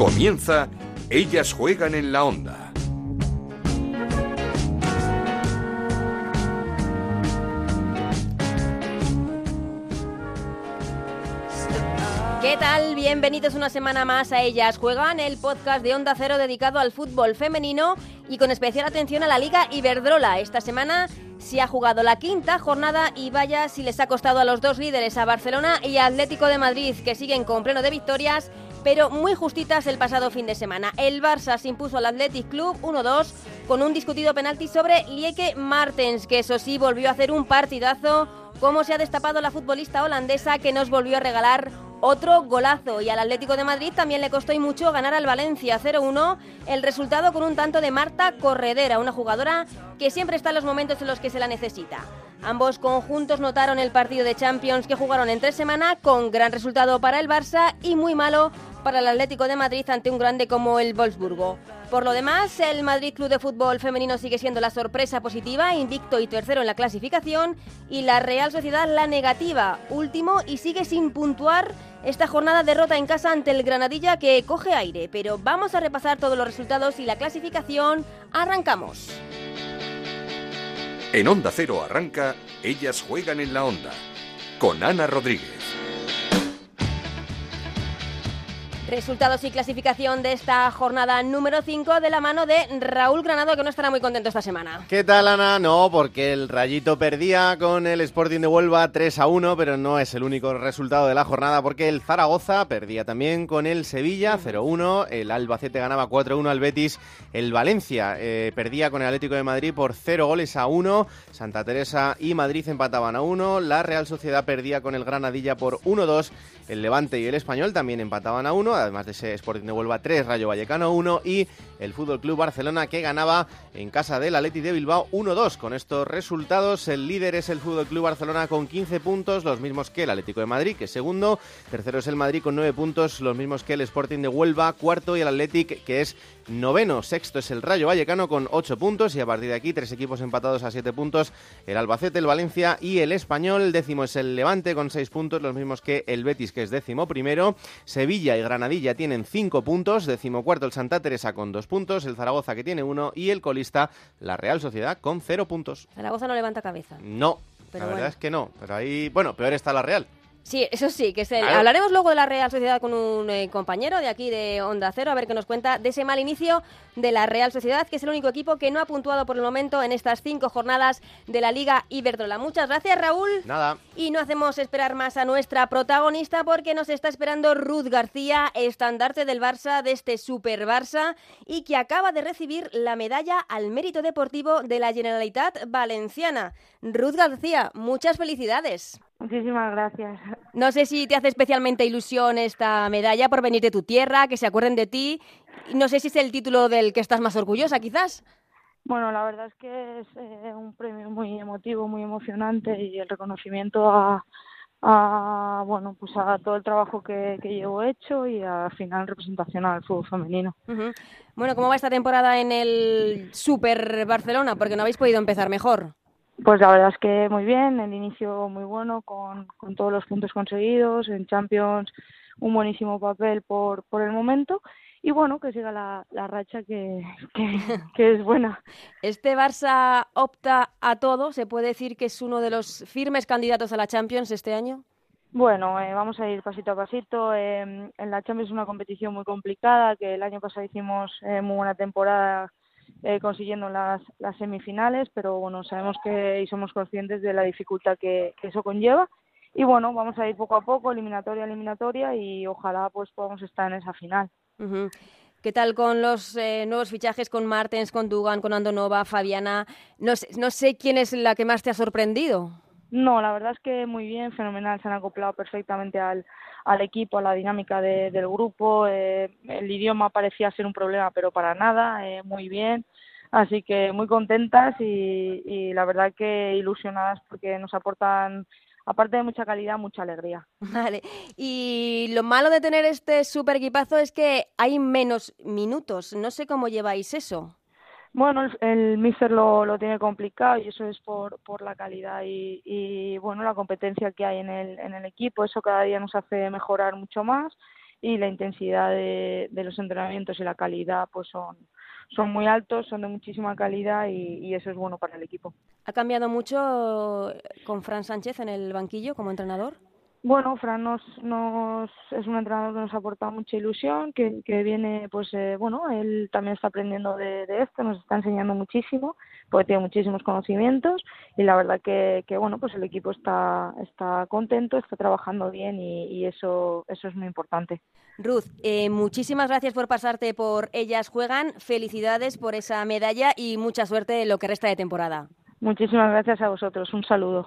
Comienza Ellas juegan en la onda. ¿Qué tal? Bienvenidos una semana más a Ellas Juegan, el podcast de Onda Cero dedicado al fútbol femenino y con especial atención a la Liga Iberdrola. Esta semana se ha jugado la quinta jornada y vaya si les ha costado a los dos líderes, a Barcelona y Atlético de Madrid, que siguen con pleno de victorias, pero muy justitas el pasado fin de semana. El Barça se impuso al Athletic Club 1-2 con un discutido penalti sobre Lieke Martens, que eso sí volvió a hacer un partidazo, como se ha destapado la futbolista holandesa que nos volvió a regalar otro golazo y al Atlético de Madrid también le costó y mucho ganar al Valencia 0-1, el resultado con un tanto de Marta Corredera, una jugadora que siempre está en los momentos en los que se la necesita. Ambos conjuntos notaron el partido de Champions que jugaron en tres semanas con gran resultado para el Barça y muy malo para el Atlético de Madrid ante un grande como el Wolfsburgo. Por lo demás, el Madrid Club de Fútbol Femenino sigue siendo la sorpresa positiva, invicto y tercero en la clasificación, y la Real Sociedad la negativa, último y sigue sin puntuar esta jornada derrota en casa ante el Granadilla que coge aire. Pero vamos a repasar todos los resultados y la clasificación. Arrancamos. En Onda Cero arranca Ellas juegan en la onda con Ana Rodríguez. Resultados y clasificación de esta jornada número 5 de la mano de Raúl Granado, que no estará muy contento esta semana. ¿Qué tal, Ana? No, porque el Rayito perdía con el Sporting de Huelva 3 a 1, pero no es el único resultado de la jornada, porque el Zaragoza perdía también con el Sevilla 0-1, el Albacete ganaba 4-1 al Betis, el Valencia eh, perdía con el Atlético de Madrid por 0 goles a 1, Santa Teresa y Madrid empataban a 1, la Real Sociedad perdía con el Granadilla por 1-2, el Levante y el Español también empataban a 1, además de ese Sporting de Huelva 3, Rayo Vallecano 1 y el Fútbol Club Barcelona que ganaba en casa del Atleti de Bilbao 1-2. Con estos resultados, el líder es el Fútbol Club Barcelona con 15 puntos, los mismos que el Atlético de Madrid, que es segundo. Tercero es el Madrid con 9 puntos, los mismos que el Sporting de Huelva, cuarto y el Athletic, que es noveno. Sexto es el Rayo Vallecano con 8 puntos y a partir de aquí tres equipos empatados a 7 puntos, el Albacete, el Valencia y el Español. Décimo es el Levante con 6 puntos, los mismos que el Betis, que es décimo primero. Sevilla y Granadilla tienen 5 puntos, décimo cuarto el Santa Teresa con 2 puntos, el Zaragoza que tiene 1 y el colista, la Real Sociedad, con 0 puntos. Zaragoza no levanta cabeza. No, Pero la bueno. verdad es que no, pero ahí, bueno, peor está la Real. Sí, eso sí, que es el- Claro. hablaremos luego de la Real Sociedad con un eh, compañero de aquí de Onda Cero, a ver qué nos cuenta de ese mal inicio de la Real Sociedad, que es el único equipo que no ha puntuado por el momento en estas cinco jornadas de la Liga Iberdrola. Muchas gracias, Raúl. Nada. Y no hacemos esperar más a nuestra protagonista porque nos está esperando Ruth García, estandarte del Barça, de este Super Barça, y que acaba de recibir la medalla al mérito deportivo de la Generalitat Valenciana. Ruth García, muchas felicidades. Muchísimas gracias. No sé si te hace especialmente ilusión esta medalla por venir de tu tierra, que se acuerden de ti. No sé si es el título del que estás más orgullosa, quizás. Bueno, la verdad es que es eh, un premio muy emotivo, muy emocionante y el reconocimiento a, a bueno, pues a todo el trabajo que, que llevo hecho y al final representación al fútbol femenino. Bueno, ¿cómo va esta temporada en el Super Barcelona? Porque no habéis podido empezar mejor. Pues la verdad es que muy bien, el inicio muy bueno con, con todos los puntos conseguidos, en Champions un buenísimo papel por, por el momento y bueno, que siga la, la racha que, que, que es buena. Este Barça opta a todo. ¿Se puede decir que es uno de los firmes candidatos a la Champions este año? Bueno, eh, vamos a ir pasito a pasito. Eh, en la Champions es una competición muy complicada, que el año pasado hicimos eh, muy buena temporada eh, consiguiendo las, semifinales, pero bueno, sabemos que y somos conscientes de la dificultad que, eso conlleva. Y bueno, vamos a ir poco a poco, eliminatoria eliminatoria, y ojalá pues podamos estar en esa final. Ujú. ¿Qué tal con los eh, nuevos fichajes con Martens, con Dugan, con Andonova, Fabiana? No sé quién es la que más te ha sorprendido. No, la verdad es que muy bien, fenomenal, se han acoplado perfectamente al, al equipo, a la dinámica de- del grupo. eh, el idioma parecía ser un problema, pero para nada, eh, muy bien. Así que muy contentas y, y la verdad que ilusionadas porque nos aportan, aparte de mucha calidad, mucha alegría. Vale. Y lo malo de tener este super equipazo es que hay menos minutos. No sé cómo lleváis eso. Bueno, el, el míster lo, lo tiene complicado y eso es por, por la calidad y, y bueno la competencia que hay en el, en el equipo. Eso cada día nos hace mejorar mucho más y la intensidad de, de los entrenamientos y la calidad pues son son muy altos, son de muchísima calidad y, y, eso es bueno para el equipo. ¿Ha cambiado mucho con Fran Sánchez en el banquillo como entrenador? Bueno, Fran nos, nos, es un entrenador que nos ha aportado mucha ilusión, que, que viene, pues, eh, bueno, él también está aprendiendo de, de, esto, nos está enseñando muchísimo, porque tiene muchísimos conocimientos y la verdad que, que bueno, pues el equipo está, está contento, está trabajando bien y, y eso, eso es muy importante. Ruth, eh, muchísimas gracias por pasarte por Ellas Juegan, felicidades por esa medalla y mucha suerte en lo que resta de temporada. Muchísimas gracias a vosotros, un saludo.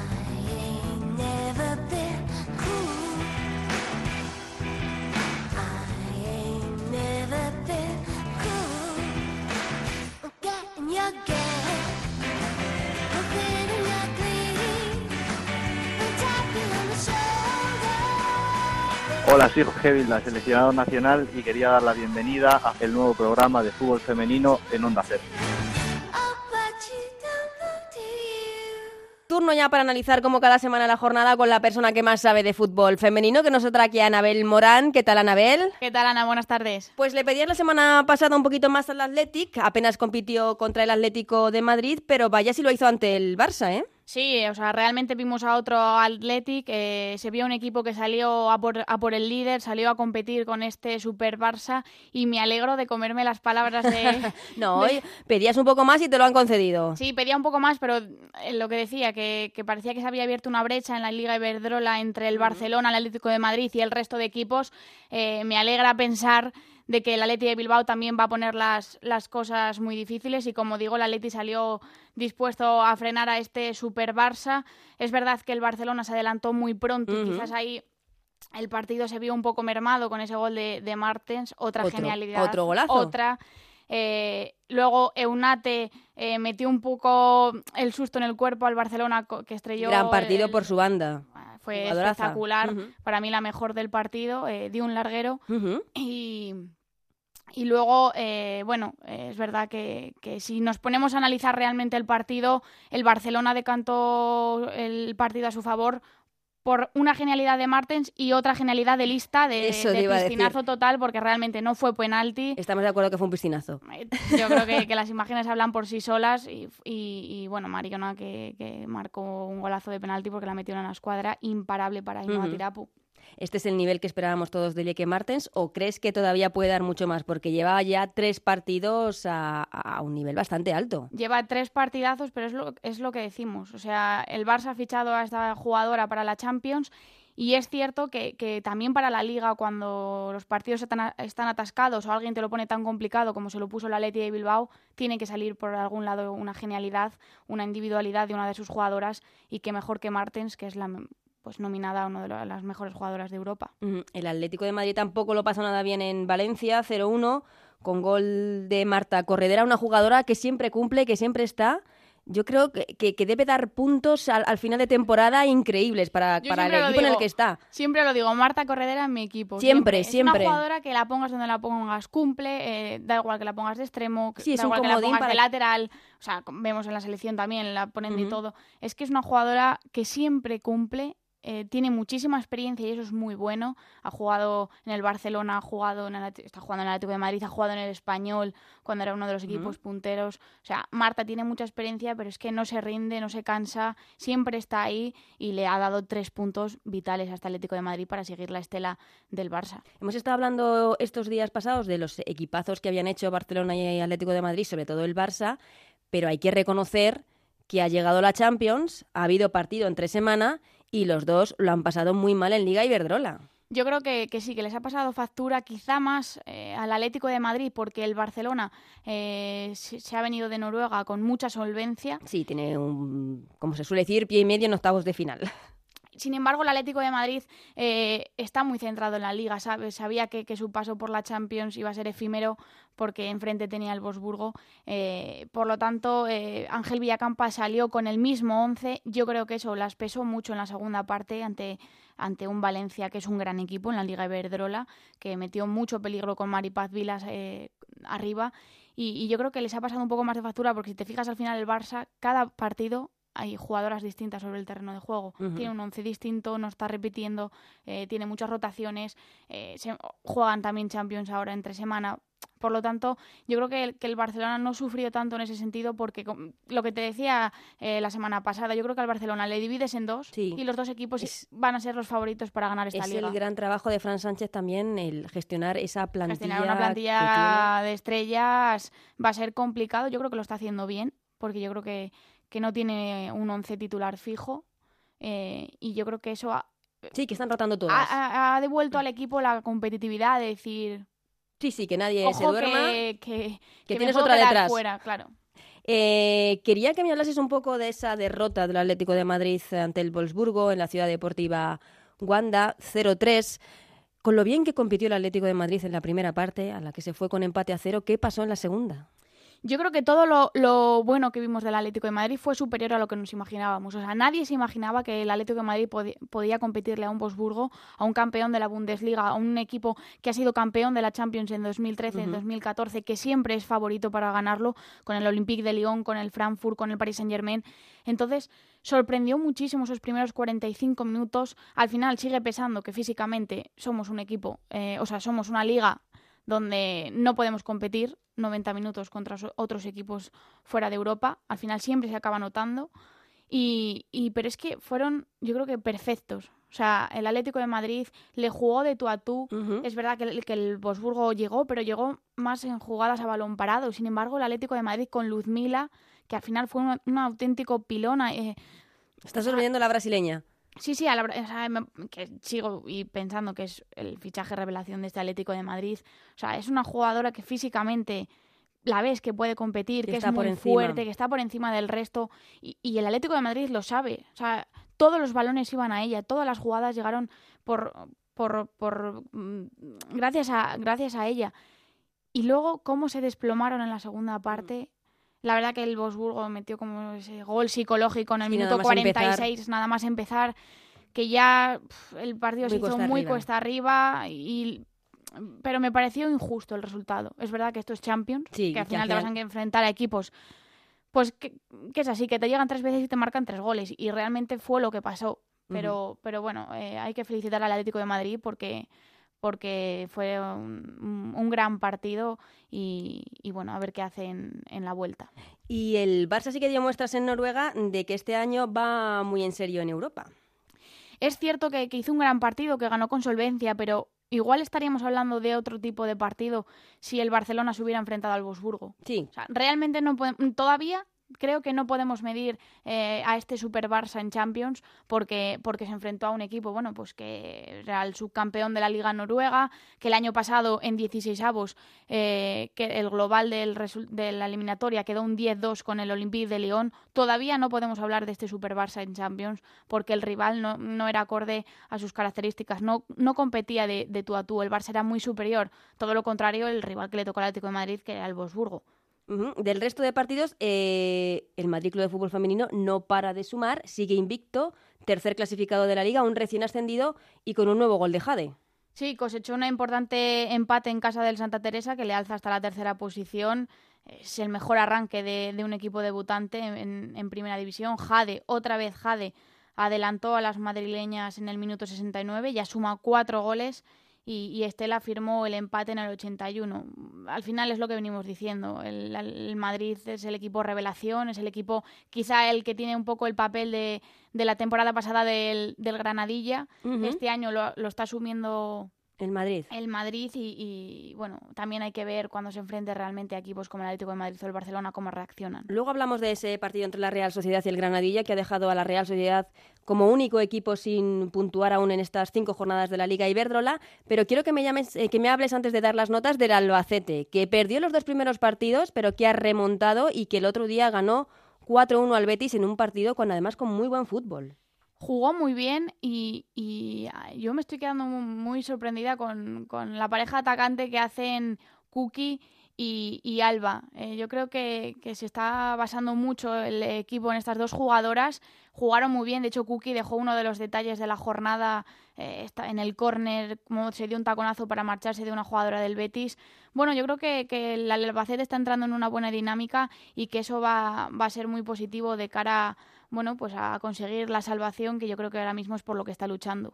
Hola, soy Jorge Vilda, seleccionado nacional y quería dar la bienvenida al nuevo programa de fútbol femenino en Onda Cero. Turno ya para analizar como cada semana la jornada con la persona que más sabe de fútbol femenino, que nos otra aquí Anabel Morán. ¿Qué tal, Anabel? ¿Qué tal, Ana? Buenas tardes. Pues le pedías la semana pasada un poquito más al Athletic, apenas compitió contra el Atlético de Madrid, pero vaya si lo hizo ante el Barça, ¿eh? Sí, o sea, realmente vimos a otro Athletic, eh, se vio un equipo que salió a por, a por, el líder, salió a competir con este Super Barça y me alegro de comerme las palabras de... no, de... pedías un poco más y te lo han concedido. Sí, pedía un poco más, pero lo que decía, que, que, parecía que se había abierto una brecha en la Liga Iberdrola entre el Barcelona, el Atlético de Madrid y el resto de equipos, eh, me alegra pensar de que el Atleti de Bilbao también va a poner las, las cosas muy difíciles y como digo, el Atleti salió dispuesto a frenar a este Super Barça. Es verdad que el Barcelona se adelantó muy pronto y quizás ahí el partido se vio un poco mermado con ese gol de, de Martens, otra otro, genialidad. Otro golazo. Otra. Eh, luego Eunate eh, metió un poco el susto en el cuerpo al Barcelona que estrelló. Gran partido el, por su banda. Fue Jugadoraza. espectacular. Uh -huh. Para mí la mejor del partido. Eh, dio un larguero. Uh -huh. Y. Y luego, eh, bueno, eh, es verdad que, que, si nos ponemos a analizar realmente el partido, el Barcelona decantó el partido a su favor por una genialidad de Martens y otra genialidad de lista de, de decir. piscinazo total porque realmente no fue penalti. Estamos de acuerdo que fue un piscinazo. Yo creo que, que las imágenes hablan por sí solas y, y, y bueno, Mariona que, que, marcó un golazo de penalti porque la metió en la escuadra imparable para uh -huh. Tirapu. ¿Este es el nivel que esperábamos todos de Lieke Martens o crees que todavía puede dar mucho más? Porque lleva ya tres partidos a, un nivel bastante alto. Lleva tres partidazos, pero es lo, es lo que decimos. O sea, el Barça ha fichado a esta jugadora para la Champions y es cierto que, que, también para la liga, cuando los partidos están, están, atascados o alguien te lo pone tan complicado como se lo puso la Leti de Bilbao, tiene que salir por algún lado una genialidad, una individualidad de una de sus jugadoras y que mejor que Martens, que es la pues nominada a una de las mejores jugadoras de Europa. El Atlético de Madrid tampoco lo pasó nada bien en Valencia, 0-1, con gol de Marta Corredera, una jugadora que siempre cumple, que siempre está. Yo creo que, que, que debe dar puntos al, al, final de temporada increíbles para, para el equipo digo, en el que está. Siempre lo digo, Marta Corredera en mi equipo. Siempre, siempre. siempre. Es una jugadora que la pongas donde la pongas, cumple, eh, da igual que la pongas de extremo, sí, da igual que la pongas para... de lateral, o sea, vemos en la selección también, la ponen uh -huh. de todo. Es que es una jugadora que siempre cumple eh, tiene muchísima experiencia y eso es muy bueno. Ha jugado en el Barcelona, ha jugado en el, está jugando en el Atlético de Madrid, ha jugado en el Español cuando era uno de los equipos uh -huh. punteros. O sea, Marta tiene mucha experiencia, pero es que no se rinde, no se cansa, siempre está ahí y le ha dado tres puntos vitales hasta el Atlético de Madrid para seguir la estela del Barça. Hemos estado hablando estos días pasados de los equipazos que habían hecho Barcelona y Atlético de Madrid, sobre todo el Barça, pero hay que reconocer que ha llegado la Champions, ha habido partido entre semana y los dos lo han pasado muy mal en Liga Iberdrola. Yo creo que, que, sí, que les ha pasado factura quizá más eh, al Atlético de Madrid porque el Barcelona eh, se, se, ha venido de Noruega con mucha solvencia. Sí, tiene un, como se suele decir, pie y medio en octavos de final. sin embargo, el Atlético de Madrid eh, está muy centrado en la liga, ¿sabes? Sabía que, su paso por la Champions iba a ser efímero porque enfrente tenía el Bosburgo. Eh, por lo tanto, eh, Ángel Villacampa salió con el mismo 11. Yo creo que eso las pesó mucho en la segunda parte ante, ante un Valencia que es un gran equipo en la Liga Iberdrola, que metió mucho peligro con Maripaz Vilas arriba. Y, y yo creo que les ha pasado un poco más de factura porque si te fijas al final el Barça, cada partido hay jugadoras distintas sobre el terreno de juego. Tiene un once distinto, no está repitiendo, eh, tiene muchas rotaciones, eh, se, juegan también Champions ahora entre semana. Por lo tanto, yo creo que el, que el Barcelona no sufrió tanto en ese sentido porque lo que te decía eh, la semana pasada, yo creo que al Barcelona le divides en dos y los dos equipos van a ser los favoritos para ganar esta liga. Es el gran trabajo de Fran Sánchez también el gestionar esa plantilla. Gestionar una plantilla de estrellas va a ser complicado, yo creo que lo está haciendo bien porque yo creo que que no tiene un once titular fijo. Eh, y yo creo que eso ha, sí, que están rotando todas. Ha, devuelto al equipo la competitividad de decir. Sí, sí, que nadie se duerma. Que, que, que, tienes otra detrás. Fuera, claro. Eh, quería que me hablases un poco de esa derrota del Atlético de Madrid ante el Wolfsburgo en la ciudad deportiva Wanda 0-3. Con lo bien que compitió el Atlético de Madrid en la primera parte, a la que se fue con empate a cero, ¿qué pasó en la segunda? Yo creo que todo lo, bueno que vimos del Atlético de Madrid fue superior a lo que nos imaginábamos. O sea, nadie se imaginaba que el Atlético de Madrid podía competirle a un Bosburgo, a un campeón de la Bundesliga, a un equipo que ha sido campeón de la Champions en 2013, en 2014, que siempre es favorito para ganarlo, con el Olympique de Lyon, con el Frankfurt, con el Paris Saint-Germain. Entonces, sorprendió muchísimo esos primeros 45 minutos. Al final sigue pesando que físicamente somos un equipo, eh, o sea, somos una liga donde no podemos competir 90 minutos contra otros equipos fuera de Europa. Al final siempre se acaba notando. Y, pero es que fueron, yo creo que perfectos. O sea, el Atlético de Madrid le jugó de tú a tú. Es verdad que el, que el Bosburgo llegó, pero llegó más en jugadas a balón parado. Sin embargo, el Atlético de Madrid con Luzmila, que al final fue un, auténtico pilona. Eh, Estás olvidando la brasileña. Sí, sí, a la, que sigo y pensando que es el fichaje revelación de este Atlético de Madrid. O sea, es una jugadora que físicamente la ves que puede competir, que, es muy fuerte, que está por encima del resto. Y, y, el Atlético de Madrid lo sabe. O sea, todos los balones iban a ella, todas las jugadas llegaron por, por, por mm, gracias a gracias a ella. Y luego cómo se desplomaron en la segunda parte la verdad que el Bosburgo metió como ese gol psicológico en el minuto 46, nada más empezar, que ya el partido se hizo muy cuesta arriba y pero me pareció injusto el resultado. Es verdad que esto es Champions, que al final te vas a enfrentar a equipos pues que, es así, que te llegan tres veces y te marcan tres goles. Y realmente fue lo que pasó. Pero, pero bueno, eh, hay que felicitar al Atlético de Madrid porque porque fue un, gran partido y, bueno, a ver qué hacen en la vuelta. Y el Barça sí que dio muestras en Noruega de que este año va muy en serio en Europa. Es cierto que, hizo un gran partido, que ganó con solvencia, pero igual estaríamos hablando de otro tipo de partido si el Barcelona se hubiera enfrentado al Bosburgo. Sí. realmente no todavía creo que no podemos medir eh, a este Super Barça en Champions porque, porque se enfrentó a un equipo, bueno, pues que era el subcampeón de la Liga Noruega, que el año pasado en 16 avos, eh, que el global del de la eliminatoria quedó un 10-2 con el Olympique de Lyon. Todavía no podemos hablar de este Super Barça en Champions porque el rival no, no era acorde a sus características, no, no competía de, de tú a tú. El Barça era muy superior, todo lo contrario, el rival que le tocó al Atlético de Madrid, que era el Del resto de partidos, eh, el Madrid Club de Fútbol Femenino no para de sumar, sigue invicto, tercer clasificado de la liga, un recién ascendido y con un nuevo gol de Jade. Sí, cosechó un importante empate en casa del Santa Teresa que le alza hasta la tercera posición. Es el mejor arranque de, un equipo debutante en, en, primera división. Jade, otra vez Jade, adelantó a las madrileñas en el minuto 69, ya suma cuatro goles y, Estela firmó el empate en el 81. Al final es lo que venimos diciendo. El, Madrid es el equipo revelación, es el equipo quizá el que tiene un poco el papel de, de la temporada pasada del, del Granadilla. Este año lo, lo está asumiendo el Madrid. El Madrid y, bueno, también hay que ver cuando se enfrente realmente a equipos como el Atlético de Madrid o el Barcelona cómo reaccionan. Luego hablamos de ese partido entre la Real Sociedad y el Granadilla que ha dejado a la Real Sociedad como único equipo sin puntuar aún en estas cinco jornadas de la Liga Iberdrola, pero quiero que me llames, eh, que me hables antes de dar las notas del Albacete, que perdió los dos primeros partidos, pero que ha remontado y que el otro día ganó 4-1 al Betis en un partido con además con muy buen fútbol. Jugó muy bien y, yo me estoy quedando muy, sorprendida con, con, la pareja atacante que hacen Cookie y, Alba. Eh, yo creo que, se está basando mucho el equipo en estas dos jugadoras. Jugaron muy bien, de hecho Cookie dejó uno de los detalles de la jornada eh, en el córner, como se dio un taconazo para marcharse de una jugadora del Betis. Bueno, yo creo que, que el Albacete está entrando en una buena dinámica y que eso va, va a ser muy positivo de cara bueno, pues a conseguir la salvación, que yo creo que ahora mismo es por lo que está luchando.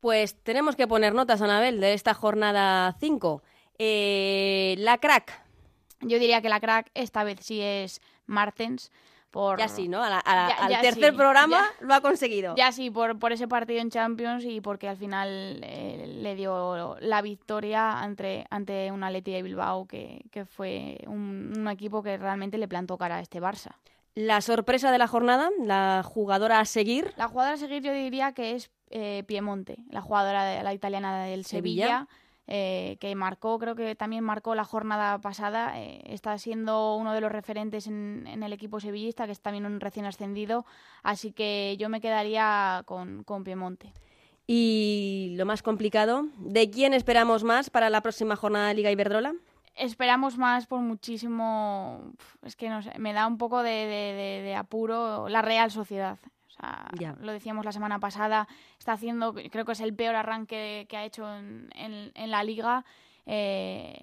Pues tenemos que poner notas, Anabel, de esta jornada 5. Eh, la crack. Yo diría que la crack esta vez sí es Martens. Por... Ya sí, ¿no? al tercer programa lo ha conseguido. Ya sí, por, por ese partido en Champions y porque al final eh, le dio la victoria ante, ante una Leti de Bilbao que, que fue un, un, equipo que realmente le plantó cara a este Barça. La sorpresa de la jornada, la jugadora a seguir. La jugadora a seguir yo diría que es eh, Piemonte, la jugadora de la italiana del Sevilla eh, que marcó, creo que también marcó la jornada pasada, eh, está siendo uno de los referentes en, el equipo sevillista, que es también un recién ascendido, así que yo me quedaría con, con Piemonte. Y lo más complicado, ¿de quién esperamos más para la próxima jornada de Liga Iberdrola? Esperamos más por muchísimo, es que no sé, me da un poco de apuro la Real Sociedad lo decíamos la semana pasada, está haciendo, creo que es el peor arranque que ha hecho en, la liga. Eh,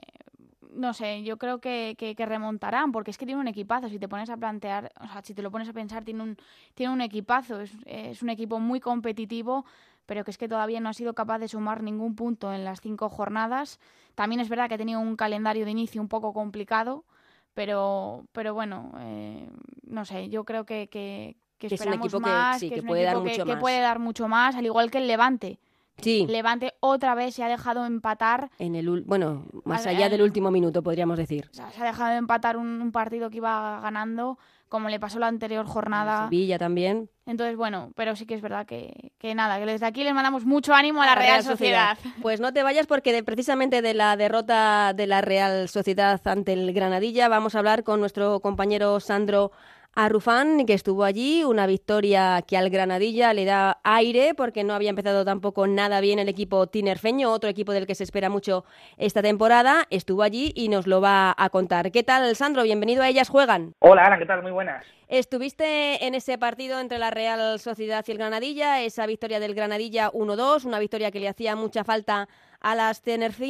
no sé, yo creo que, remontarán, porque es que tiene un equipazo. Si te pones a plantear, o sea, si te lo pones a pensar, tiene un, tiene un equipazo. Es, es un equipo muy competitivo, pero que es que todavía no ha sido capaz de sumar ningún punto en las cinco jornadas. También es verdad que ha tenido un calendario de inicio un poco complicado, pero, pero bueno, eh, no sé, yo creo que, que, es un equipo que, puede dar mucho más. que puede dar mucho más, al igual que el Levante. Sí. Levante otra vez se ha dejado empatar. En el bueno, más allá del último minuto, podríamos decir. se ha dejado de empatar un, partido que iba ganando, como le pasó la anterior jornada. Sevilla también. Entonces, bueno, pero sí que es verdad que, que nada, que desde aquí les mandamos mucho ánimo a la, Real, Sociedad. Pues no te vayas porque precisamente de la derrota de la Real Sociedad ante el Granadilla vamos a hablar con nuestro compañero Sandro a Rufán, que estuvo allí, una victoria que al Granadilla le da aire porque no había empezado tampoco nada bien el equipo tinerfeño, otro equipo del que se espera mucho esta temporada, estuvo allí y nos lo va a contar. ¿Qué tal, Sandro? Bienvenido a Ellas Juegan. Hola, Ana, ¿qué tal? Muy buenas. Estuviste en ese partido entre la Real Sociedad y el Granadilla, esa victoria del Granadilla 1-2, una victoria que le hacía mucha falta a las,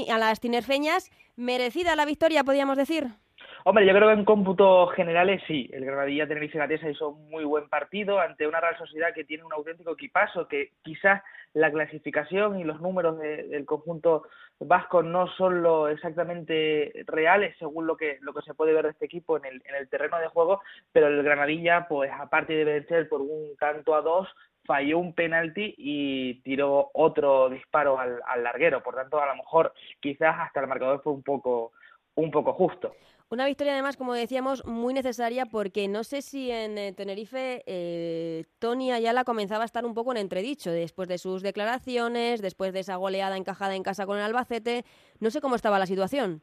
a las tinerfeñas. ¿Merecida la victoria, podríamos decir? Hombre, yo creo que en cómputos generales sí. El Granadilla Tenerife Gatesa hizo un muy buen partido ante una Real Sociedad que tiene un auténtico equipazo, que quizás la clasificación y los números del conjunto vasco no son lo exactamente reales según lo que lo que se puede ver de este equipo en el, en el terreno de juego, pero el Granadilla, pues aparte de vencer por un tanto a dos, falló un penalti y tiró otro disparo al, al larguero. Por tanto, a lo mejor quizás hasta el marcador fue un poco un poco justo. Una victoria además, como decíamos, muy necesaria porque no sé si en eh, Tenerife eh, Tony Ayala comenzaba a estar un poco en entredicho después de sus declaraciones, después de esa goleada encajada en casa con el Albacete. No sé cómo estaba la situación.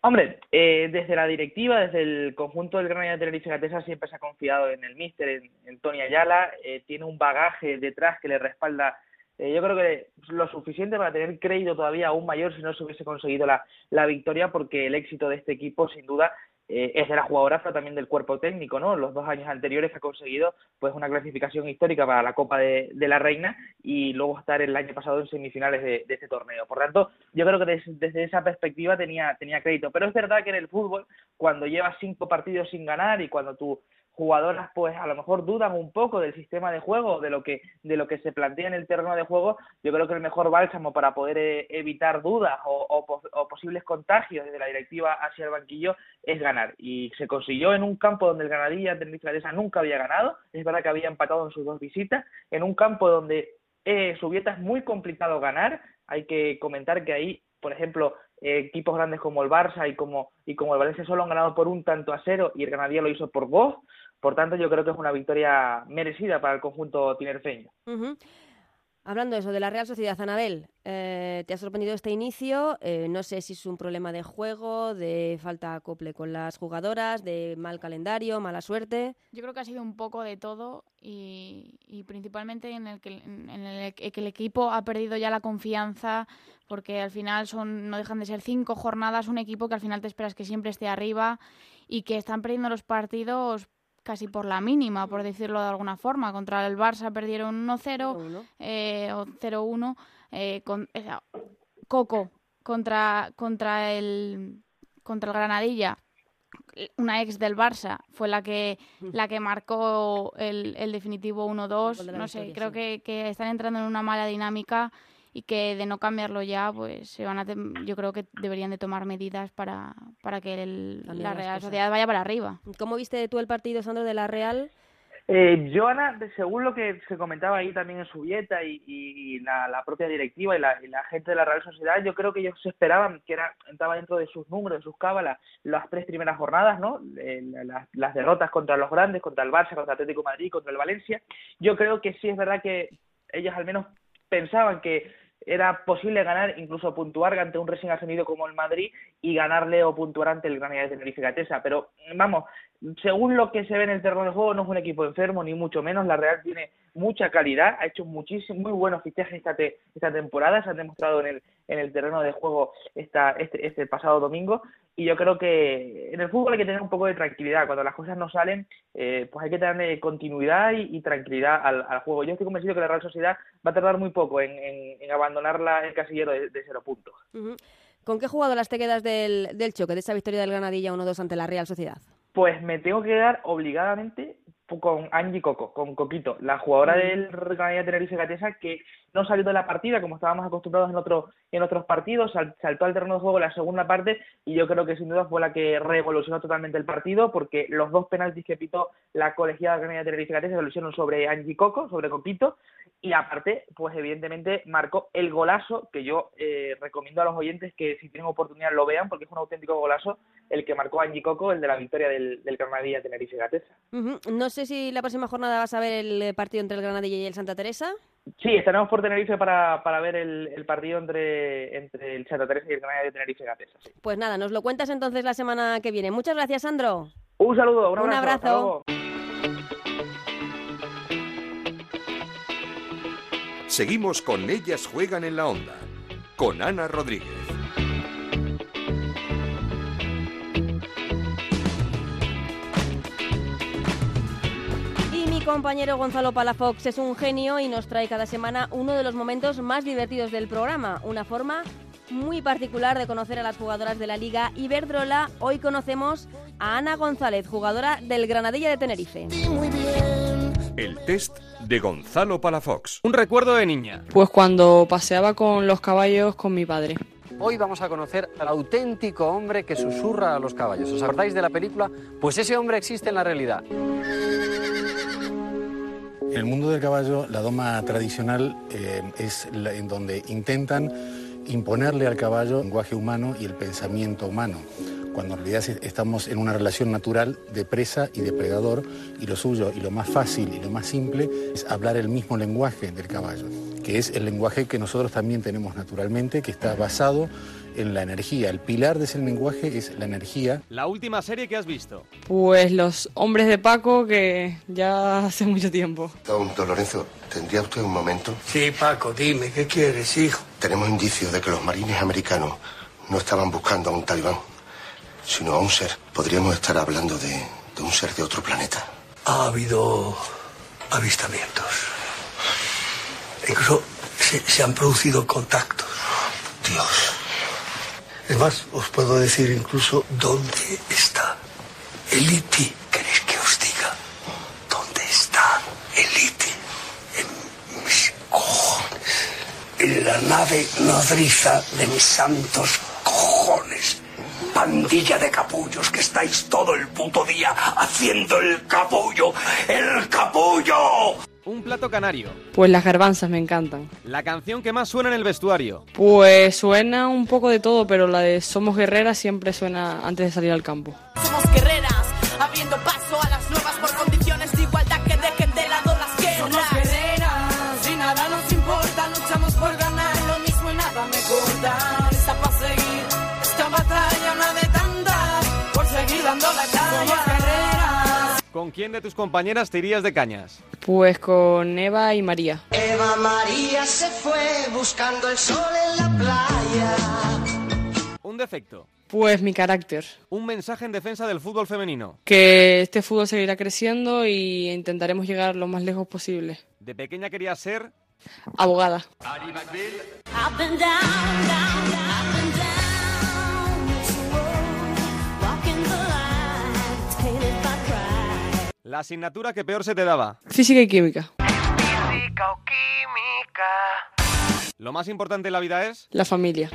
Hombre, eh, desde la directiva, desde el conjunto del Granada de Tenerife Gatesa siempre se ha confiado en el míster, en, en Tony Ayala. tiene un bagaje detrás que le respalda eh, yo creo que lo suficiente para tener crédito todavía aún mayor si no se hubiese conseguido la, la victoria, porque el éxito de este equipo, sin duda, eh, es de la jugadora, pero también del cuerpo técnico, ¿no? Los dos años anteriores ha conseguido pues una clasificación histórica para la Copa de, la Reina y luego estar el año pasado en semifinales de, este torneo. Por tanto, yo creo que desde esa perspectiva tenía, tenía crédito. Pero es verdad que en el fútbol, cuando llevas cinco partidos sin ganar y cuando tú jugadoras pues a lo mejor dudan un poco del sistema de juego, de lo que de lo que se plantea en el terreno de juego, yo creo que el mejor bálsamo para poder eh, evitar dudas o, posibles contagios desde la directiva hacia el banquillo es ganar. Y se consiguió en un campo donde el Granadilla Tenerife nunca había ganado, es verdad que había empatado en sus dos visitas, en un campo donde eh, Subieta es muy complicado ganar, hay que comentar que ahí, por ejemplo, equipos grandes como el Barça y como, y como el Valencia solo han ganado por un tanto a cero y el Granadilla lo hizo por dos. Por tanto, yo creo que es una victoria merecida para el conjunto tinerfeño. Hablando de eso, de la Real Sociedad, Anabel, eh, ¿te ha sorprendido este inicio? Eh, no sé si es un problema de juego, de falta de acople con las jugadoras, de mal calendario, mala suerte. Yo creo que ha sido un poco de todo y, principalmente en el, que, en el que el equipo ha perdido ya la confianza porque al final son no dejan de ser cinco jornadas, un equipo que al final te esperas que siempre esté arriba y que están perdiendo los partidos casi por la mínima, por decirlo de alguna forma. Contra el Barça perdieron 1-0 eh, o 0-1. Eh, con, eh, Coco contra, contra, el, contra el Granadilla, una ex del Barça, fue la que, la que marcó el, el definitivo 1-2. No sé, creo que, que están entrando en una mala dinámica y que de no cambiarlo ya, pues se van a yo creo que deberían de tomar medidas para, para que la Real Sociedad vaya para arriba. ¿Cómo viste tú el partido, Sandro, de la Real? Eh, Joana, según lo que se comentaba ahí también en su dieta y, la, propia directiva y la, gente de la Real Sociedad, yo creo que ellos esperaban que era, estaba dentro de sus números, de sus cábalas, las tres primeras jornadas, ¿no? Eh, las, las, derrotas contra los grandes, contra el Barça, contra el Atlético Madrid, contra el Valencia. Yo creo que sí es verdad que ellos al menos pensaban que era posible ganar, incluso puntuar ante un Racing Ascendido como el Madrid y ganarle o puntuar ante el Granada de Tenerife Gatesa. Pero vamos, según lo que se ve en el terreno de juego, no es un equipo enfermo, ni mucho menos. La Real tiene mucha calidad, ha hecho muchísimo, muy buenos fichajes esta, esta temporada, se han demostrado en el, en el terreno de juego esta, este, este pasado domingo. Y yo creo que en el fútbol hay que tener un poco de tranquilidad. Cuando las cosas no salen, eh, pues hay que tener continuidad y, tranquilidad al, juego. Yo estoy convencido que la Real Sociedad va a tardar muy poco en, en, abandonar el casillero de, cero puntos. ¿Con qué jugadoras te quedas del, del choque, de esa victoria del Granadilla 1-2 ante la Real Sociedad? Pues me tengo que quedar obligadamente con Angie Coco, con Coquito, la jugadora del Granadilla Tenerife Gatesa que no salió de la partida como estábamos acostumbrados en otros en otros partidos, saltó al terreno de juego la segunda parte y yo creo que sin duda fue la que revolucionó totalmente el partido porque los dos penaltis que pitó la colegiada Granadilla Tenerife se lo hicieron sobre Angie Coco, sobre Coquito y aparte, pues evidentemente marcó el golazo que yo eh, recomiendo a los oyentes que si tienen oportunidad lo vean porque es un auténtico golazo el que marcó Angie Coco, el de la victoria del, del Granadilla Tenerife Gatesa. No sé si la próxima jornada vas a ver el eh, partido entre el Granadilla y el Santa Teresa. Sí, estaremos por Tenerife para, para ver el, partido entre, entre el Santa Teresa y el Granadilla de Tenerife Gatesa. Pues nada, nos lo cuentas entonces la semana que viene. Muchas gracias, Sandro. Un saludo, un abrazo. Seguimos con Ellas Juegan en la Onda, con Ana Rodríguez. Mi compañero Gonzalo Palafox es un genio y nos trae cada semana uno de los momentos más divertidos del programa, una forma muy particular de conocer a las jugadoras de la Liga Iberdrola. Hoy conocemos a Ana González, jugadora del Granadilla de Tenerife. El test de Gonzalo Palafox. Un recuerdo de niña. Pues cuando paseaba con los caballos con mi padre. Hoy vamos a conocer al auténtico hombre que susurra a los caballos. ¿Os acordáis de la película? Pues ese hombre existe en la realidad. En el mundo del caballo, la doma tradicional eh, es en donde intentan imponerle al caballo el lenguaje humano y el pensamiento humano cuando en realidad estamos en una relación natural de presa y depredador y lo suyo y lo más fácil y lo más simple es hablar el mismo lenguaje del caballo, que es el lenguaje que nosotros también tenemos naturalmente, que está basado en la energía. El pilar de ese lenguaje es la energía. La última serie que has visto. Pues Los Hombres de Paco, que ya hace mucho tiempo. Don, don Lorenzo, ¿tendría usted un momento? Sí, Paco, dime, ¿qué quieres, hijo? Tenemos indicios de que los marines americanos no estaban buscando a un talibán sino a un ser. Podríamos estar hablando de, un ser de otro planeta. Ha habido avistamientos. Incluso se, han producido contactos. Dios. Es más, os puedo decir incluso dónde está Eliti. ¿Queréis que os diga dónde está Eliti? En mis cojones. En la nave nodriza de mis santos cojones pandilla de capullos que estáis todo el puto día haciendo el capullo, el capullo. Un plato canario. Pues las garbanzas me encantan. La canción que más suena en el vestuario. Pues suena un poco de todo, pero la de Somos Guerreras siempre suena antes de salir al campo. Somos guerreras, ¿Con quién de tus compañeras te irías de cañas? Pues con Eva y María. Eva María se fue buscando el sol en la playa. Un defecto. Pues mi carácter. Un mensaje en defensa del fútbol femenino. Que este fútbol seguirá creciendo y intentaremos llegar lo más lejos posible. De pequeña querías ser Abogada. Up la asignatura que peor se te daba. Física y química. Física o química. Lo más importante en la vida es La familia.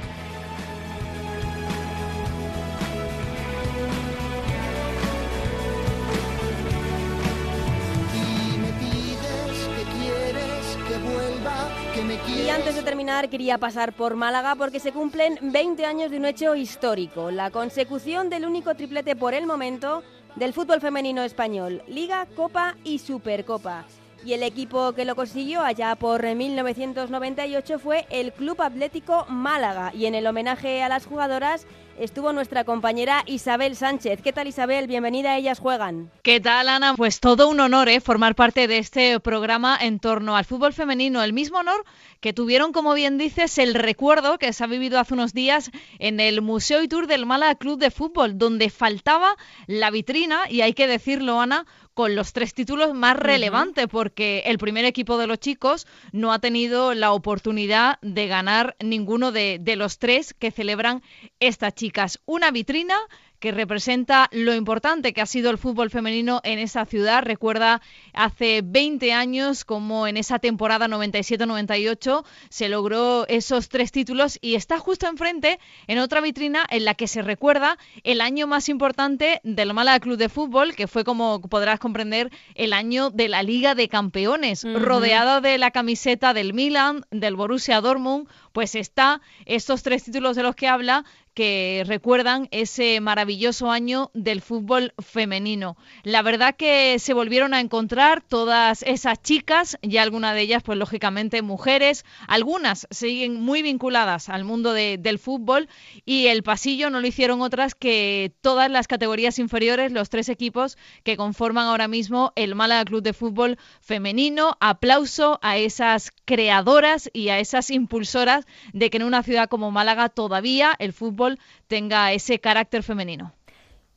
Y antes de terminar, quería pasar por Málaga porque se cumplen 20 años de un hecho histórico, la consecución del único triplete por el momento del fútbol femenino español, Liga, Copa y Supercopa. Y el equipo que lo consiguió allá por 1998 fue el Club Atlético Málaga. Y en el homenaje a las jugadoras estuvo nuestra compañera Isabel Sánchez. ¿Qué tal Isabel? Bienvenida a Ellas Juegan. ¿Qué tal, Ana? Pues todo un honor ¿eh? formar parte de este programa en torno al fútbol femenino. El mismo honor que tuvieron, como bien dices, el recuerdo que se ha vivido hace unos días en el Museo y Tour del Málaga Club de Fútbol, donde faltaba la vitrina, y hay que decirlo, Ana, con los tres títulos más relevantes, porque el primer equipo de los chicos no ha tenido la oportunidad de ganar ninguno de, de los tres que celebran estas chicas. Una vitrina que representa lo importante que ha sido el fútbol femenino en esa ciudad. Recuerda hace 20 años como en esa temporada 97-98 se logró esos tres títulos y está justo enfrente en otra vitrina en la que se recuerda el año más importante del Málaga Club de Fútbol, que fue como podrás comprender el año de la Liga de Campeones, Ujú. rodeado de la camiseta del Milan, del Borussia Dortmund, pues está estos tres títulos de los que habla que recuerdan ese maravilloso año del fútbol femenino. La verdad que se volvieron a encontrar todas esas chicas, ya algunas de ellas, pues lógicamente mujeres, algunas siguen muy vinculadas al mundo de- del fútbol y el pasillo no lo hicieron otras que todas las categorías inferiores, los tres equipos que conforman ahora mismo el Málaga Club de Fútbol femenino. Aplauso a esas creadoras y a esas impulsoras de que en una ciudad como Málaga todavía el fútbol tenga ese carácter femenino.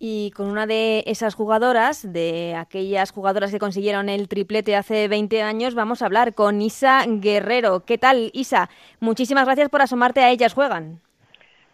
Y con una de esas jugadoras, de aquellas jugadoras que consiguieron el triplete hace 20 años, vamos a hablar con Isa Guerrero. ¿Qué tal, Isa? Muchísimas gracias por asomarte a Ellas Juegan.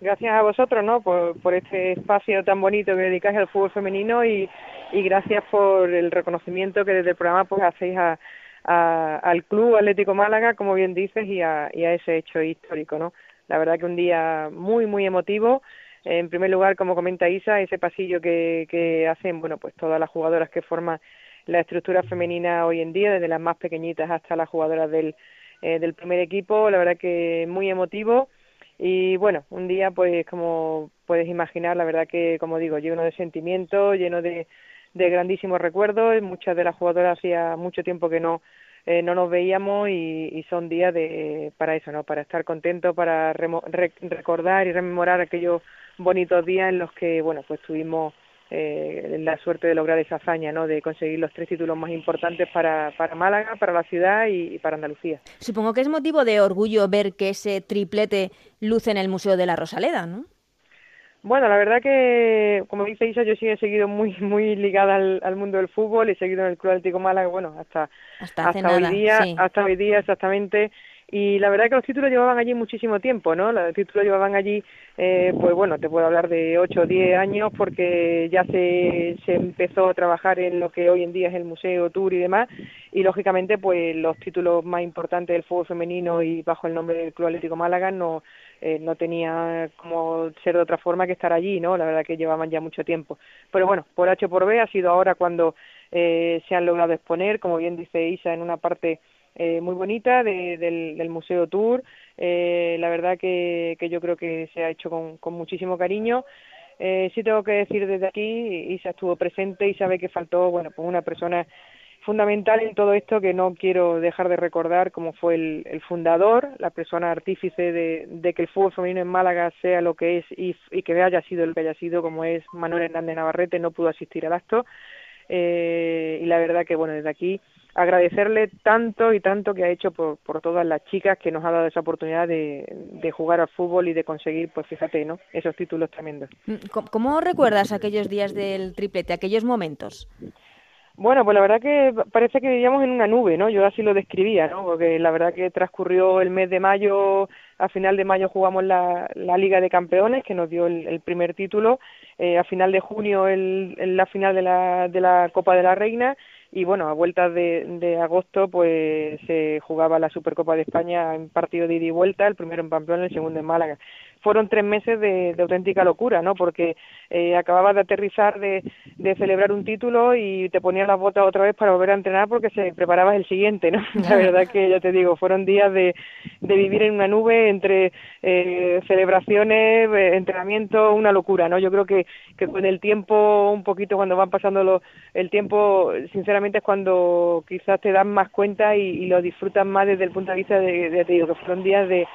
Gracias a vosotros, ¿no? Por, por este espacio tan bonito que dedicáis al fútbol femenino y, y gracias por el reconocimiento que desde el programa pues hacéis a, a- al Club Atlético Málaga, como bien dices, y a, y a ese hecho histórico, ¿no? La verdad que un día muy, muy emotivo. En primer lugar, como comenta Isa, ese pasillo que, que hacen, bueno, pues todas las jugadoras que forman la estructura femenina hoy en día, desde las más pequeñitas hasta las jugadoras del, eh, del primer equipo, la verdad que muy emotivo y bueno, un día pues como puedes imaginar, la verdad que como digo, lleno de sentimientos, lleno de, de grandísimos recuerdos, muchas de las jugadoras hacía mucho tiempo que no eh, no nos veíamos y, y son días de para eso, ¿no? Para estar contentos, para remo- re- recordar y rememorar aquellos bonitos días en los que, bueno, pues tuvimos eh, la suerte de lograr esa hazaña, ¿no? De conseguir los tres títulos más importantes para, para Málaga, para la ciudad y, y para Andalucía. Supongo que es motivo de orgullo ver que ese triplete luce en el Museo de la Rosaleda, ¿no? Bueno, la verdad que, como dice Isa, yo sí he seguido muy muy ligada al, al mundo del fútbol, he seguido en el Club Atlético Málaga, bueno, hasta Hasta hace hoy nada, día, sí. hasta hoy día exactamente. Y la verdad que los títulos llevaban allí muchísimo tiempo, ¿no? Los títulos llevaban allí, eh, pues bueno, te puedo hablar de 8 o 10 años porque ya se, se empezó a trabajar en lo que hoy en día es el Museo Tour y demás. Y lógicamente, pues los títulos más importantes del fútbol femenino y bajo el nombre del Club Atlético Málaga no, eh, no tenía como ser de otra forma que estar allí, ¿no? La verdad que llevaban ya mucho tiempo. Pero bueno, por H por B ha sido ahora cuando eh, se han logrado exponer, como bien dice Isa, en una parte eh, muy bonita de- del, del Museo Tour. Eh, la verdad que, que yo creo que se ha hecho con, con muchísimo cariño. Eh, sí tengo que decir desde aquí, Isa estuvo presente y sabe que faltó, bueno, pues una persona fundamental en todo esto que no quiero dejar de recordar como fue el, el fundador, la persona artífice de, que el fútbol femenino en Málaga sea lo que es y, que haya sido lo que haya sido, como es Manuel Hernández Navarrete, no pudo asistir al acto. eh, y la verdad que, bueno, desde aquí agradecerle tanto y tanto que ha hecho por, todas las chicas que nos ha dado esa oportunidad de, jugar al fútbol y de conseguir, pues fíjate, ¿no? Esos títulos tremendos. Mm, ¿Cómo, cómo recuerdas aquellos días del triplete, aquellos momentos? Bueno, pues la verdad que parece que vivíamos en una nube, ¿no? Yo así lo describía, ¿no? Porque la verdad que transcurrió el mes de mayo, a final de mayo jugamos la, la Liga de Campeones, que nos dio el, primer título, eh, a final de junio el, la final de la, de la Copa de la Reina, y bueno, a vueltas de, de agosto pues se jugaba la Supercopa de España en partido de ida y vuelta, el primero en Pamplona, el segundo en Málaga. Fueron tres meses de, de auténtica locura, ¿no? Porque eh, acababas de aterrizar de, celebrar un título y te ponías las botas otra vez para volver a entrenar porque se preparabas el siguiente, ¿no? La verdad que ya te digo, fueron días de, de vivir en una nube entre eh, celebraciones, eh, entrenamiento, una locura, ¿no? Yo creo que, que con el tiempo, un poquito cuando van pasando el tiempo, sinceramente es cuando quizás te das más cuenta y, y lo disfrutas más desde el punto de vista de, de- te digo, que fueron días de,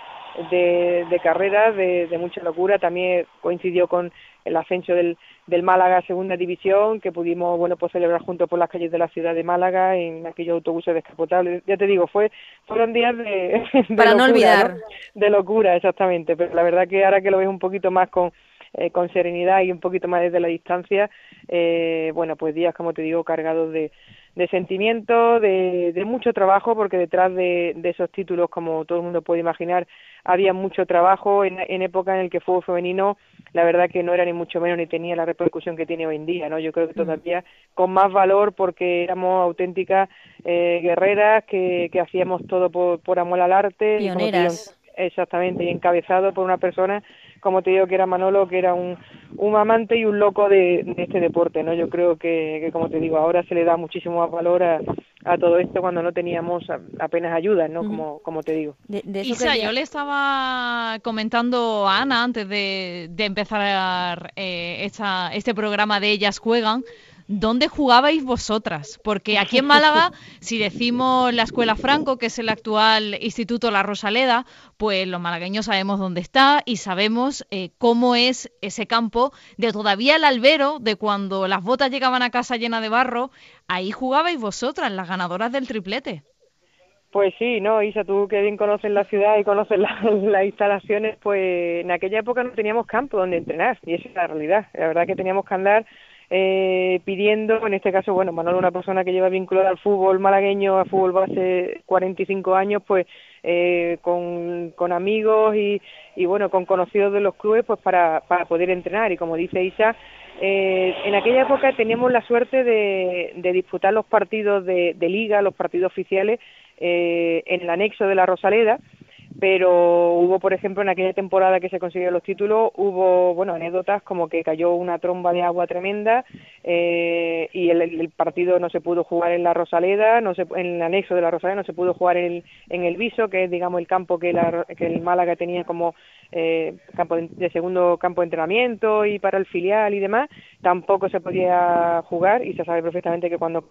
de, de carrera, de, de mucha locura. También coincidió con el ascenso del, del Málaga a Segunda División, que pudimos, bueno, pues celebrar juntos por las calles de la ciudad de Málaga en aquellos autobuses descapotables. Ya te digo, fue fueron días de, de Para no locura, olvidar. De locura, exactamente. Pero la verdad que ahora que lo ves un poquito más con eh, con serenidad y un poquito más desde la distancia, eh, bueno, pues días, como te digo, cargados de, de sentimiento, de, de mucho trabajo, porque detrás de, de esos títulos, como todo el mundo puede imaginar, había mucho trabajo en, en época en el que el fútbol femenino, la verdad que no era ni mucho menos ni tenía la repercusión que tiene hoy en día, ¿no? Yo creo que todavía con más valor porque éramos auténticas eh, guerreras que, que hacíamos todo por, por amor al arte. y Pioneras. Exactamente, y encabezado por una persona, como te digo, que era Manolo, que era un, un amante y un loco de, de este deporte, ¿no? Yo creo que, que, como te digo, ahora se le da muchísimo más valor a, a todo esto cuando no teníamos apenas ayuda, ¿no? Como, como te digo. Isa, yo le estaba comentando a Ana antes de, de empezar eh, esta- este programa de Ellas Juegan. ¿Dónde jugabais vosotras? Porque aquí en Málaga, si decimos la Escuela Franco, que es el actual Instituto La Rosaleda, pues los malagueños sabemos dónde está y sabemos eh, cómo es ese campo de todavía el albero, de cuando las botas llegaban a casa llena de barro. Ahí jugabais vosotras, las ganadoras del triplete. Pues sí, no, Isa, tú que bien conoces la ciudad y conoces la- las instalaciones, pues en aquella época no teníamos campo donde entrenar, y esa es la realidad. La verdad que teníamos que andar eh, pidiendo, en este caso, bueno, Manolo, una persona que lleva vinculada al fútbol malagueño, al fútbol base 45 años, pues eh, con, con amigos y, y, bueno, con conocidos de los clubes, pues para, para poder entrenar. Y como dice Isa, eh, en aquella época teníamos la suerte de, de disputar los partidos de, de liga, los partidos oficiales, eh, en el anexo de la Rosaleda, pero hubo, por ejemplo, en aquella temporada que se consiguieron los títulos, hubo, bueno, anécdotas como que cayó una tromba de agua tremenda eh, y el, el partido no se pudo jugar en la Rosaleda, no se, en el anexo de la Rosaleda no se pudo jugar en el, en el Viso, que es, digamos, el campo que, la, que el Málaga tenía como eh, campo de, de segundo campo de entrenamiento y para el filial y demás, tampoco se podía jugar y se sabe perfectamente que cuando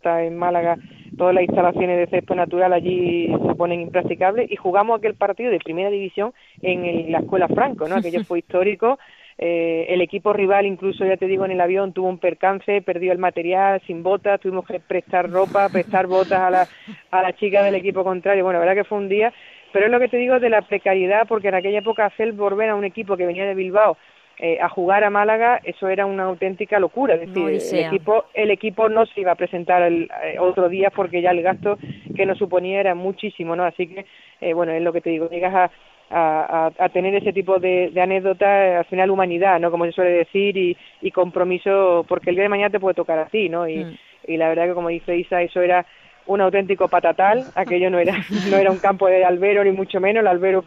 está en Málaga, todas las instalaciones de césped natural allí se ponen impracticables y jugamos aquel partido de primera división en el- la Escuela Franco, ¿no? Aquello fue histórico. Eh, el equipo rival, incluso ya te digo, en el avión tuvo un percance, perdió el material sin botas, tuvimos que prestar ropa, prestar botas a la, a la chica del equipo contrario. Bueno, la verdad que fue un día, pero es lo que te digo de la precariedad, porque en aquella época hacer volver a un equipo que venía de Bilbao eh, a jugar a Málaga, eso era una auténtica locura. Es decir, el equipo, el equipo no se iba a presentar el, eh, otro día porque ya el gasto que nos suponía era muchísimo, ¿no? Así que, eh, bueno, es lo que te digo, llegas a, a, a- tener ese tipo de, de anécdotas, eh, al final humanidad, ¿no? Como se suele decir, y, y compromiso, porque el día de mañana te puede tocar a ti, ¿no? Y, y la verdad que, como dice Isa, eso era un auténtico patatal, aquello no era no era un campo de albero ni mucho menos, el albero,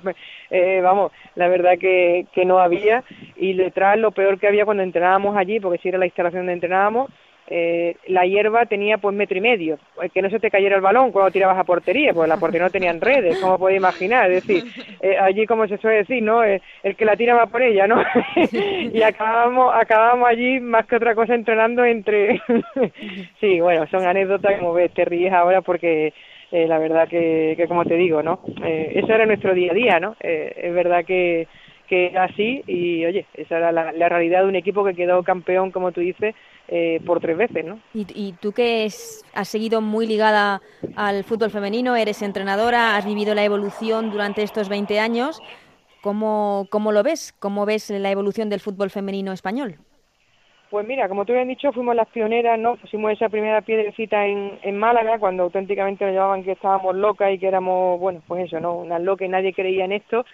eh, vamos, la verdad que, que no había. Y detrás lo peor que había cuando entrenábamos allí, porque si era la instalación donde entrenábamos, eh, la hierba tenía pues metro y medio, eh, que no se te cayera el balón cuando tirabas a portería, pues la portería no tenían redes, como podéis imaginar, es decir, eh, allí como se suele decir, ¿no? Eh, el que la tira va por ella, ¿no? y acabamos, acabamos allí más que otra cosa entrenando entre, sí, bueno, son anécdotas, como ves, te ríes ahora porque eh, la verdad que, que como te digo, ¿no? Eh, eso era nuestro día a día, ¿no? Eh, es verdad que, que era así y oye, esa era la, la realidad de un equipo que quedó campeón, como tú dices, eh, por tres veces, ¿no? Y, y tú que es- has seguido muy ligada al fútbol femenino, eres entrenadora, has vivido la evolución durante estos 20 años, ¿cómo, cómo lo ves? ¿Cómo ves la evolución del fútbol femenino español? Pues mira, como tú habías dicho, fuimos las pioneras, ¿no? Pusimos esa primera piedrecita en, en Málaga, cuando auténticamente nos llamaban que estábamos locas y que éramos, bueno, pues eso, ¿no? Unas locas y nadie creía en esto.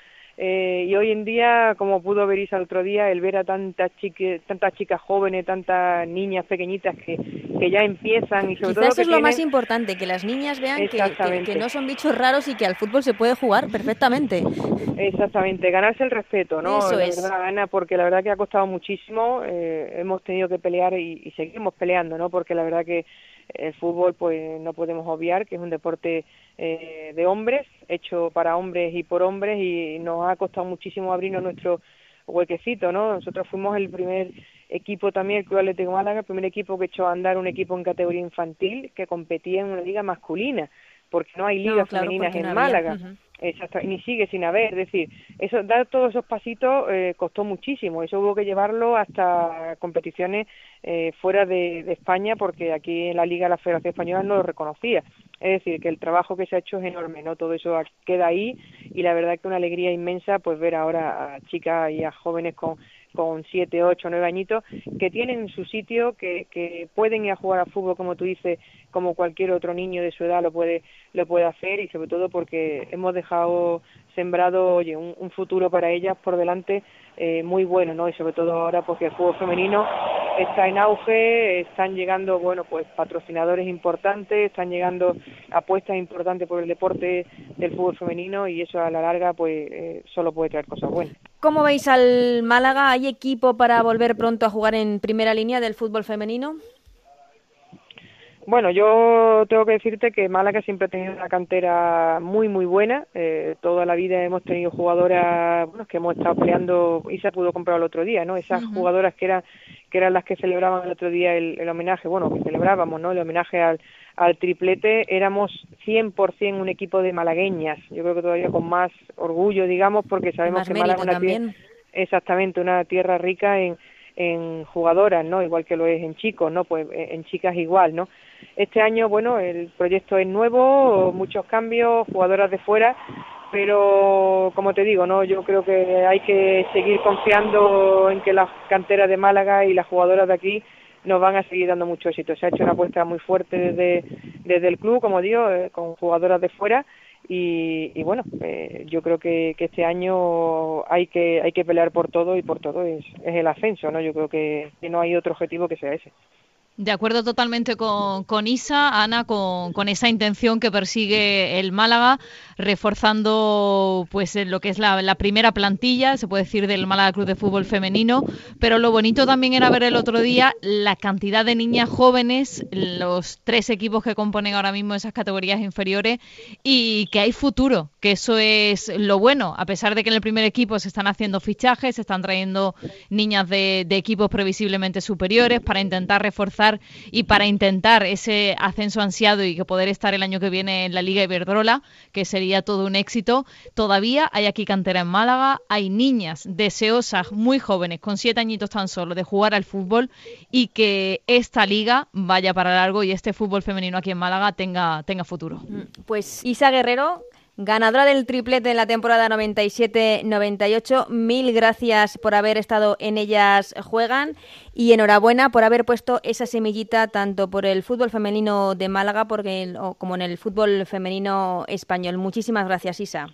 Eh, y hoy en día, como pudo ver Isa el otro día, el ver a tantas chique- tantas chicas jóvenes, tantas niñas pequeñitas que, que ya empiezan y sobre todo Quizás que eso es lo más importante, que las niñas vean que, que- no son bichos raros y que al fútbol se puede jugar perfectamente. Exactamente, ganarse el respeto, ¿no? Eso la es. verdad, Ana, porque la verdad que ha costado muchísimo, eh, hemos tenido que pelear y, y seguimos peleando, ¿no? Porque la verdad que el fútbol, pues no podemos obviar que es un deporte eh, de hombres, hecho para hombres y por hombres, y nos ha costado muchísimo abrirnos nuestro huequecito, ¿no? Nosotros fuimos el primer equipo también, el Club Atlético Málaga, el primer equipo que echó a andar un equipo en categoría infantil que competía en una liga masculina, porque no hay No, ligas claro, femeninas en no. Málaga. Exacto, ni sigue sin haber, es decir, eso dar todos esos pasitos eh, costó muchísimo, eso hubo que llevarlo hasta competiciones eh, fuera de, de España porque aquí en la Liga la Federación Española no lo reconocía, es decir, que el trabajo que se ha hecho es enorme, no todo eso queda ahí y la verdad que una alegría inmensa pues ver ahora a chicas y a jóvenes con con siete, ocho, nueve añitos, que tienen su sitio, que, que pueden ir a jugar a fútbol, como tú dices, como cualquier otro niño de su edad lo puede, lo puede hacer, y sobre todo porque hemos dejado sembrado, oye, un, futuro para ellas por delante eh, muy bueno, ¿no? Y sobre todo ahora porque el fútbol femenino está en auge, están llegando, bueno, pues patrocinadores importantes, están llegando apuestas importantes por el deporte del fútbol femenino y eso a la larga, pues, eh, solo puede traer cosas buenas. ¿Cómo veis al Málaga? ¿Hay equipo para volver pronto a jugar en primera línea del fútbol femenino? Bueno, yo tengo que decirte que Málaga siempre ha tenido una cantera muy, muy buena. Eh, toda la vida hemos tenido jugadoras bueno, que hemos estado peleando y se pudo comprar el otro día, ¿no? Esas jugadoras que eran que eran las que celebraban el otro día el, el homenaje, bueno, que celebrábamos, ¿no? El homenaje al, al triplete, éramos 100% un equipo de malagueñas. Yo creo que todavía con más orgullo, digamos, porque sabemos Más que Málaga es una tie- también. exactamente una tierra rica en, en jugadoras, ¿no? Igual que lo es en chicos, ¿no? Pues eh, en chicas igual, ¿no? Este año, bueno, el proyecto es nuevo, muchos cambios, jugadoras de fuera, pero como te digo, ¿no? Yo creo que hay que seguir confiando en que las canteras de Málaga y las jugadoras de aquí nos van a seguir dando mucho éxito. Se ha hecho una apuesta muy fuerte desde, desde el club, como digo, eh, con jugadoras de fuera y, y bueno, eh, yo creo que, este año hay que hay que pelear por todo y por todo es, es el ascenso, ¿no? Yo creo que no hay otro objetivo que sea ese. De acuerdo totalmente con, Isa, Ana, con, con esa intención que persigue el Málaga, reforzando pues lo que es la, primera plantilla, se puede decir, del Málaga Club de Fútbol Femenino. Pero lo bonito también era ver el otro día la cantidad de niñas jóvenes, los tres equipos que componen ahora mismo esas categorías inferiores, y que hay futuro, que eso es lo bueno, a pesar de que en el primer equipo se están haciendo fichajes, se están trayendo niñas de equipos previsiblemente superiores para intentar reforzar y para intentar ese ascenso ansiado y que poder estar el año que viene en la Liga Iberdrola, que sería todo un éxito. Todavía hay aquí cantera en Málaga, hay niñas deseosas, muy jóvenes, con siete añitos tan solo, de jugar al fútbol y que esta liga vaya para largo y este fútbol femenino aquí en Málaga tenga, tenga futuro. Pues Isa Guerrero, ganadora del triplete en la temporada 97-98, mil gracias por haber estado en Ellas Juegan y enhorabuena por haber puesto esa semillita tanto por el fútbol femenino de Málaga porque como en el fútbol femenino español. Muchísimas gracias, Isa.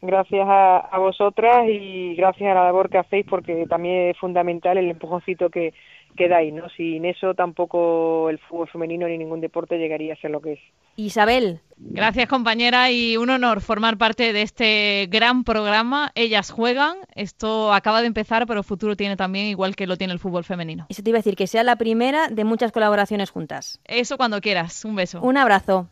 Gracias a, a vosotras y gracias a la labor que hacéis porque también es fundamental el empujoncito que, que dais, ¿no? Sin eso tampoco el fútbol femenino ni ningún deporte llegaría a ser lo que es. Isabel. Gracias compañera y un honor formar parte de este gran programa. Ellas juegan, esto acaba de empezar pero futuro tiene también igual que lo tiene el fútbol femenino. Eso te iba a decir que sea la primera de muchas colaboraciones juntas. Eso cuando quieras, un beso. Un abrazo.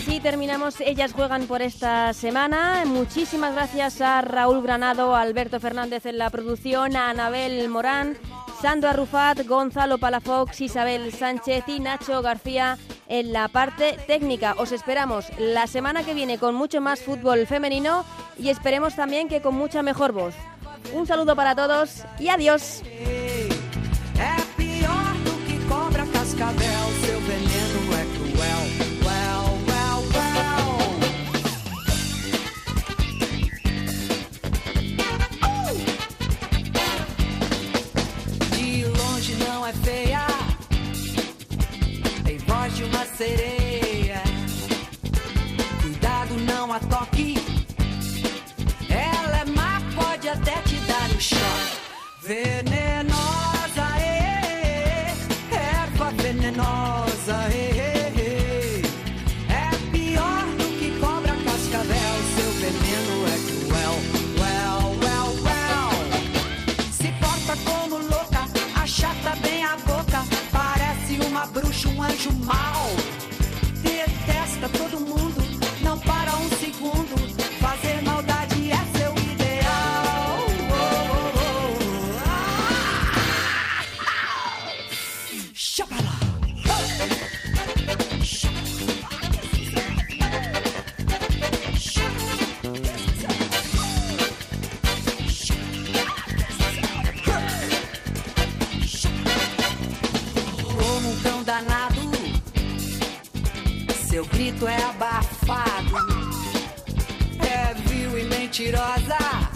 Ahora sí, terminamos. Ellas juegan por esta semana. Muchísimas gracias a Raúl Granado, Alberto Fernández en la producción, a Anabel Morán, Sandro Arrufat, Gonzalo Palafox, Isabel Sánchez y Nacho García en la parte técnica. Os esperamos la semana que viene con mucho más fútbol femenino y esperemos también que con mucha mejor voz. Un saludo para todos y adiós. Mentirosa.